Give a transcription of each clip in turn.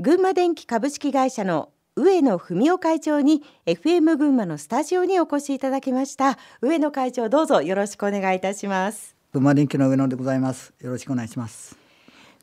群馬電機株式会社の上野文夫会長に FM 群馬のスタジオにお越しいただきました。上野会長どうぞよろしくお願いいたします。群馬電機の上野でございます。よろしくお願いします。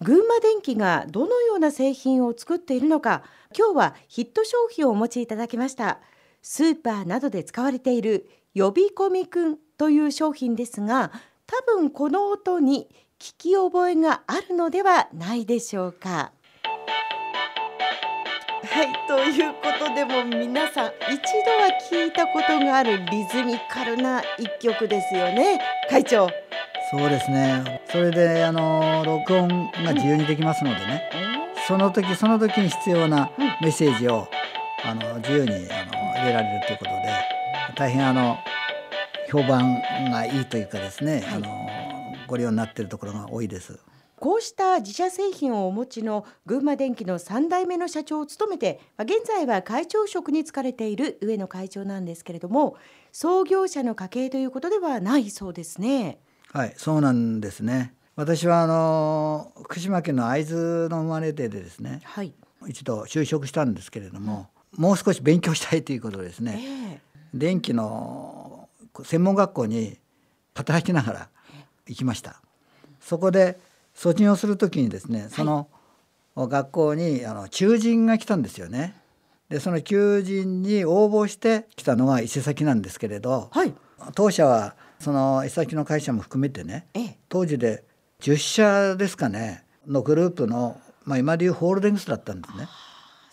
群馬電機がどのような製品を作っているのか今日はヒット商品をお持ちいただきました。スーパーなどで使われている呼び込みくんという商品ですが多分この音に聞き覚えがあるのではないでしょうかはいということでも皆さん一度は聞いたことがあるリズミカルな一曲ですよね。会長。そうですね。それであの録音が自由にできますのでね、その時その時に必要なメッセージを、あの自由にあの入れられるということで大変あの評判がいいというかですね、あのご利用になっているところが多いです。こうした自社製品をお持ちの群馬電機の3代目の社長を務めて現在は会長職に就かれている上野会長なんですけれども創業者の家系ということではないそうですね。はいそうなんですね。私はあの福島県の会津の生まれてでですね、はい、一度就職したんですけれども、もう少し勉強したいということですね、えー、電気の専門学校に働きながら行きました。そこで卒業する時にですねその学校にあの求人が来たんですよね。でその求人に応募してきたのが伊勢崎なんですけれど、はい、当社はその伊勢崎の会社も含めてね、ええ、当時で10社ですかねのグループの、まあ、今でいうホールディングスだったんですね。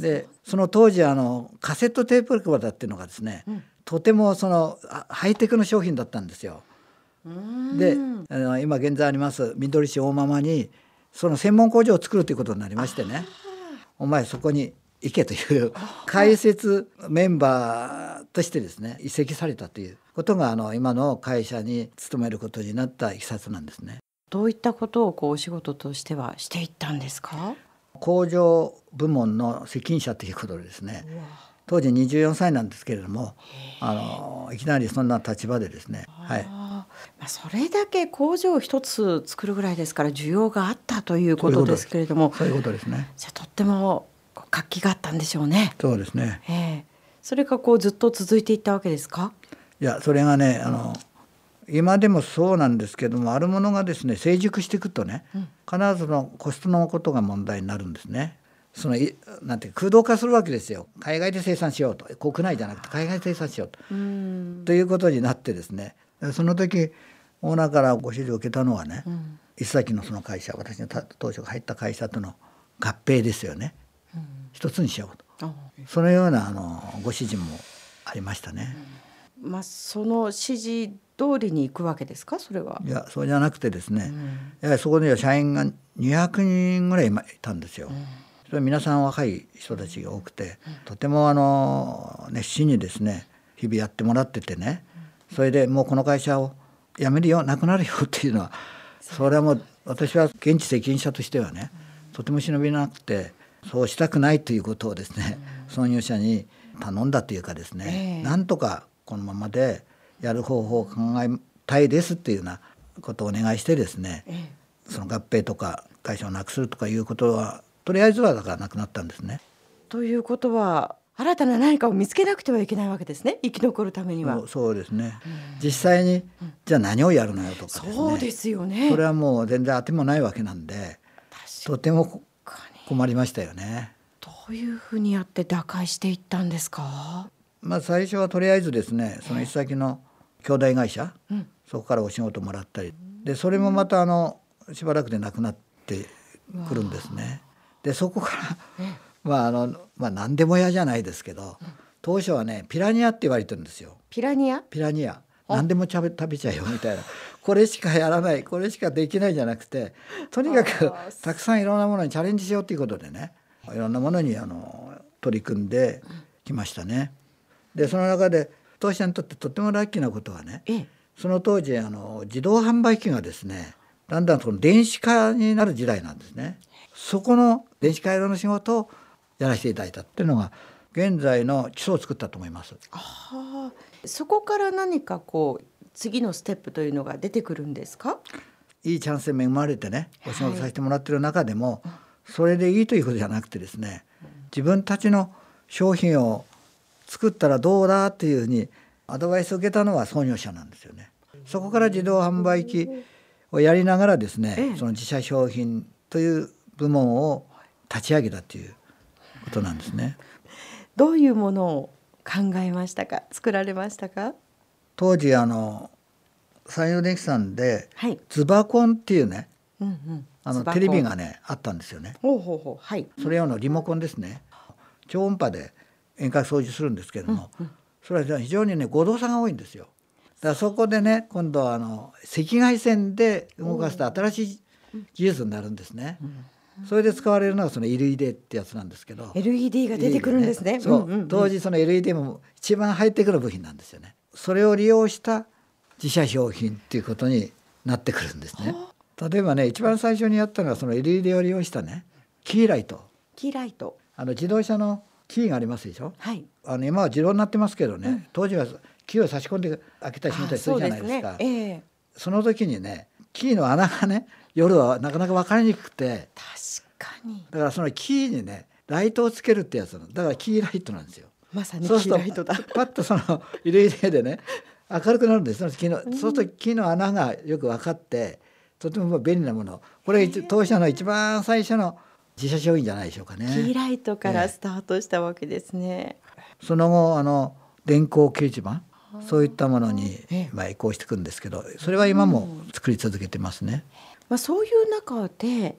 でその当時あのカセットテープレコーダーっていうのがですね、うん、とてもそのハイテクの商品だったんですよ。であの今現在あります緑市大間にその専門工場を作るということになりましてね。お前そこに行けという解説メンバーとしてですね移籍されたということがあの今の会社に勤めることになったいきさつなんですね。どういったことをこうお仕事としてはしていったんですか？工場部門の責任者ということでですね。当時24歳なんですけれどもあのいきなりそんな立場でですね。はいまあ、それだけ工場を一つ作るぐらいですから需要があったということですけれどもそういうことです。ねじゃとっても活気があったんでしょうね。そうですね、えー、それがこうずっと続いていったわけですか？いやそれがねあの今でもそうなんですけどもあるものがですね成熟していくとね、うん、必ずのコストのことが問題になるんですね。そのなんて空洞化するわけですよ。海外で生産しようと。国内じゃなくて海外で生産しようと。ということになってですねその時オーナーからご指示を受けたのはね、うん、石崎のその会社私の当初が入った会社との合併ですよね、うん、一つにしようと。そのようなあのご指示もありましたね。うん、まあ、その指示通りに行くわけですか？それは。いやそうじゃなくてですね、やはりそこには社員が200人ぐらいいたんですよ。それ皆さん若い人たちが多くて、とてもあの熱心にですね日々やってもらっててね、それでもうこの会社を辞めるよなくなるよっていうのはそれはもう私は現地責任者としてはねとても忍びなくてそうしたくないということをですね創業者に頼んだというかですね、えー、なんとかこのままでやる方法を考えたいですっていうようなことをお願いしてですね、えー、その合併とか会社をなくするとかいうことはとりあえずはだからなくなったんですね。ということは新たな何かを見つけなくてはいけないわけですね。生き残るためには。そうですね、実際に、じゃあ何をやるのよとか、ね、そうですよね。それはもう全然当てもないわけなんでとても困りましたよね。どういうふうにやって打開していったんですか？まあ最初はとりあえずですねその一先の兄弟会社、うん、そこからお仕事もらったり。でそれもまたあのしばらくでなくなってくるんですね。でそこからまああのまあ何でも屋じゃないですけど、当初はねピラニアって言われてるんですよ。ピラニア？ピラニア。何でも食べ食べちゃうよみたいなこれしかやらないこれしかできないじゃなくてとにかくたくさんいろんなものにチャレンジしようということでねいろんなものにあの取り組んできましたね。でその中で当社にとってとてもラッキーなことはねその当時あの自動販売機がですねだんだんその電子化になる時代なんですね。そこの電子回路の仕事をやらせていただいたっていうのが現在の基礎を作ったと思います。あそこから何かこう次のステップというのが出てくるんですか？いいチャンスに恵まれてねお仕事させてもらってる中でも、はい、それでいいということじゃなくてですね自分たちの商品を作ったらどうだっていうふうにアドバイスを受けたのは創業者なんですよね。そこから自動販売機をやりながらですね、その自社商品という部門を立ち上げたということなんですね。どういうものを考えましたか？作られましたか？当時あの山陽電機さんで、はい、ズバコンっていうね、うんうん、あのテレビがねあったんですよね。ほうほうほうはい、それ用のリモコンですね。超音波で遠隔掃除するんですけれども、うんうん、それは非常にね誤動作が多いんですよ。だからそこでね今度はあの赤外線で動かすと新しい技術になるんですね。それで使われるのがその LED ってやつなんですけど LED が出てくるんですね。そう、当時その LED も一番入ってくる部品なんですよね。それを利用した自社商品っていうことになってくるんですね。例えばね一番最初にやったのはその LED を利用したねキーライト。キーライト。あの自動車のキーがありますでしょ？はい。あの今は自動になってますけどね、うん、当時はキーを差し込んで開けたり閉めたりするじゃないですか。そ、ねえー、その時にねキーの穴がね夜はなかなか分かりにくくて確かにだからそのキーにねライトをつけるってやつだからキーライトなんですよ。まさにキーライトだ。パッとその LED でね明るくなるんですその木の、そうすると木の穴がよく分かってとても便利なものこれ当社の一番最初の自社商品じゃないでしょうかね。キーライトからスタートしたわけですね。その後あの電光掲示板そういったものに、まあ、移行していくんですけどそれは今も作り続けてますね。まあ、そういう中で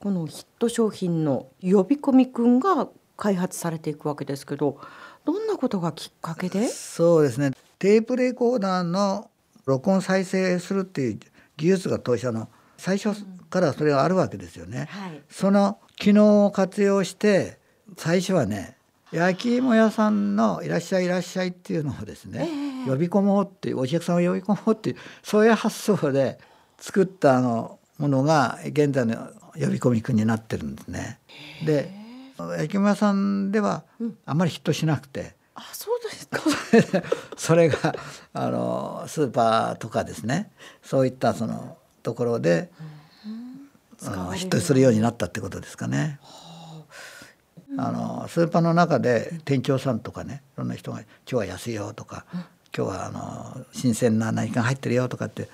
このヒット商品の呼び込みくんが開発されていくわけですけどどんなことがきっかけで？そうですね。テープレコーダーの録音再生するっていう技術が当社の最初からそれがあるわけですよね。はい、その機能を活用して最初はね焼き芋屋さんの「いらっしゃいいらっしゃい」っていうのをですね、えー、呼び込もうってお客さんを呼び込もうっていうそういう発想で作ったあのものが現在の呼び込みくんになってるんですね。で焼き芋屋さんではあまりヒットしなくて、あそうですか。それがあのスーパーとかですね。そういったそのところで、うん、ヒットするようになったってことですかね。あ。のスーパーの中で店長さんとかねいろんな人が「今日は安いよ」とか「今日はあの新鮮な何かが入ってるよ」とかって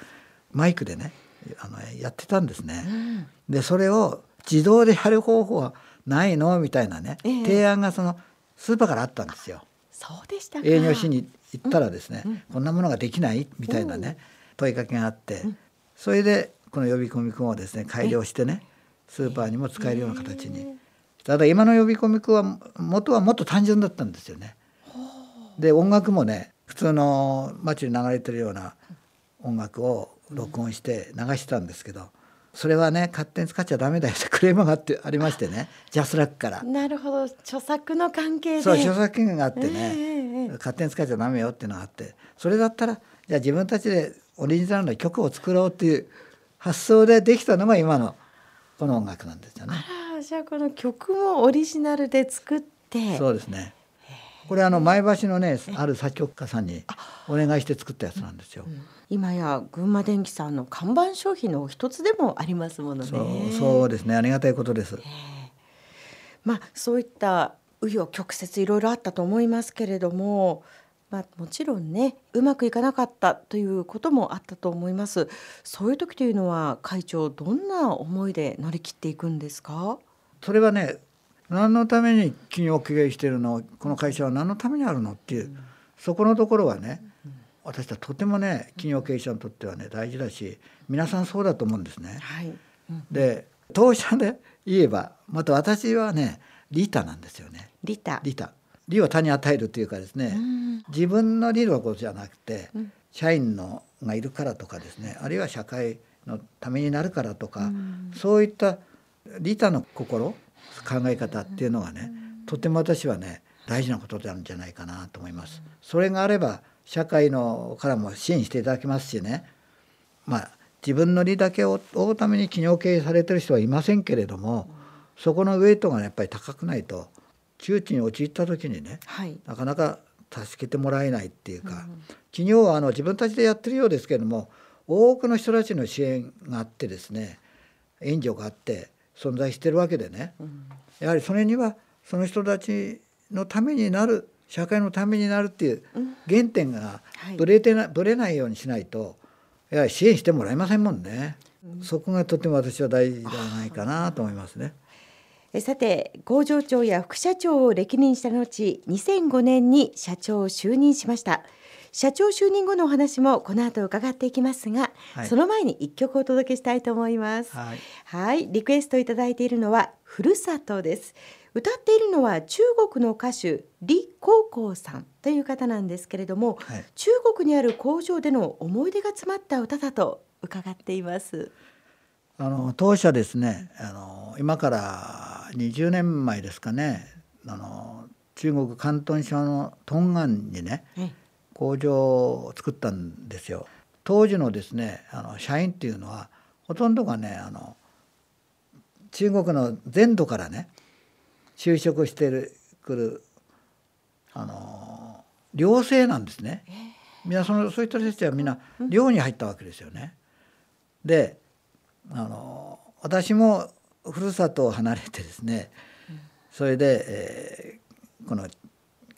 マイクでねあのやってたんですね。でそれを自動でやる方法はないのみたいなね、えー、提案がそのスーパーからあったんですよ。そうでした営業しに行ったらですね、うん。うん、こんなものができないみたいなね、問いかけがあって、うん、それでこの呼び込み君をですね改良してねスーパーにも使えるような形に。ただ今の呼び込み君は元はもっと単純だったんですよね。で音楽もね普通の街に流れてるような音楽を録音して流してたんですけど、それはね勝手に使っちゃダメだよってクレームがあってありましてね。ジャスラックから。なるほど。著作の関係で。そう著作権があってね、えー、勝手に使っちゃダメよっていうのがあって。それだったらじゃあ自分たちでオリジナルの曲を作ろうっていう発想でできたのが今のこの音楽なんですよね。あじゃあこの曲もオリジナルで作ってそうですねこれあの前橋のねある作曲家さんにお願いして作ったやつなんですよ。うん今や群馬電機さんの看板商品の一つでもありますものね。そうですねありがたいことです。えー、まあそういった紆余曲折いろいろあったと思いますけれども、まあ、もちろんねうまくいかなかったということもあったと思います。そういう時というのは会長どんな思いで乗り切っていくんですか？それはね何のために企業を経営しているの？この会社は何のためにあるのっていう、うん、そこのところはね、私はとてもね企業経営者にとってはね大事だし皆さんそうだと思うんですね。はい。うん、で当社で言えばまた私はね利他なんですよね。利他利他利を他に与えるというかですね、うん、自分の利のことじゃなくて、うん、社員のがいるからとかですねあるいは社会のためになるからとか、そういった利他の心考え方っていうのがねとても私はね大事なことなんじゃないかなと思います。それがあれば社会のからも支援していただきますしねまあ自分の利だけを追うために企業経営されてる人はいませんけれども、そこのウェイトがやっぱり高くないと窮地に陥った時にね、はい、なかなか助けてもらえないっていうか、うん、企業はあの自分たちでやってるようですけれども多くの人たちの支援があってですね援助があって存在してるわけでね、うん、やはりそれにはその人たちのためになる社会のためになるっていう原点がぶれてな、ぶれないようにしないとやはり支援してもらえませんもんね。そこがとても私は大事ではないかなと思いますね。さて工場長や副社長を歴任した後2005年に社長を就任しました社長就任後のお話もこの後伺っていきますが、はい、その前に一曲お届けしたいと思います。はい、リクエストいただいているのはふるさとです。歌っているのは中国の歌手李高校さんという方なんですけれども、はい、中国にある工場での思い出が詰まった歌だと伺っています。あの当社ですねあの今から20年前ですかねあの中国広東省の東岸にね工場を作ったんですよ。当時のですねあの社員っていうのはほとんどがねあの中国の全土からね就職してるくるあの寮生なんですね。みんなそのそういった人たちはみんな寮に入ったわけですよね。であの私もふるさとを離れてですね、それで、えー、この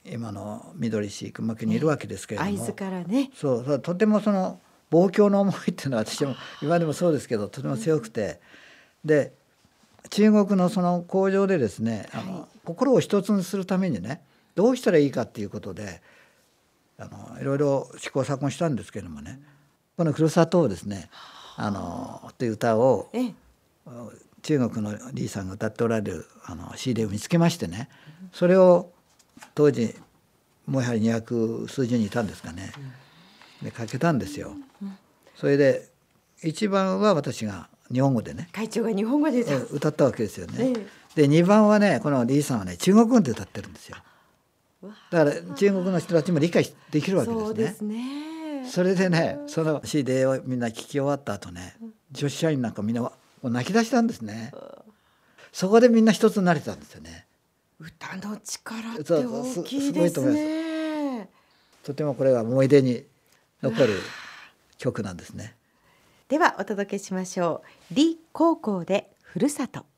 今の緑市群馬県にいるわけですけれども、会津からね。そうとてもその望郷の思いっていうのは私も 今でもそうですけどとても強くて、で中国のその工場でですねあの、はい、心を一つにするためにねどうしたらいいかっていうことであのいろいろ試行錯誤したんですけれどもねこの「ふるさと」をですね「あ。のという歌を中国のリーさんが歌っておられるあの CD を見つけましてねそれを当時もうやはり200数十人いたんですかねでかけたんですよ。それで一番は私が日本語でね会長が日本語で歌ったわけですよね。で2番はねこのリーさんはね中国語で歌ってるんですよ。だから中国の人たちも理解できるわけですね。それでねその CD をみんな聞き終わった後ね女子社員なんかみんな泣き出したんですね。そこでみんな一つになれたんですよね。歌の力って大きいですね。とてもこれは思い出に残る曲なんですね。ではお届けしましょう。李高校でふるさと。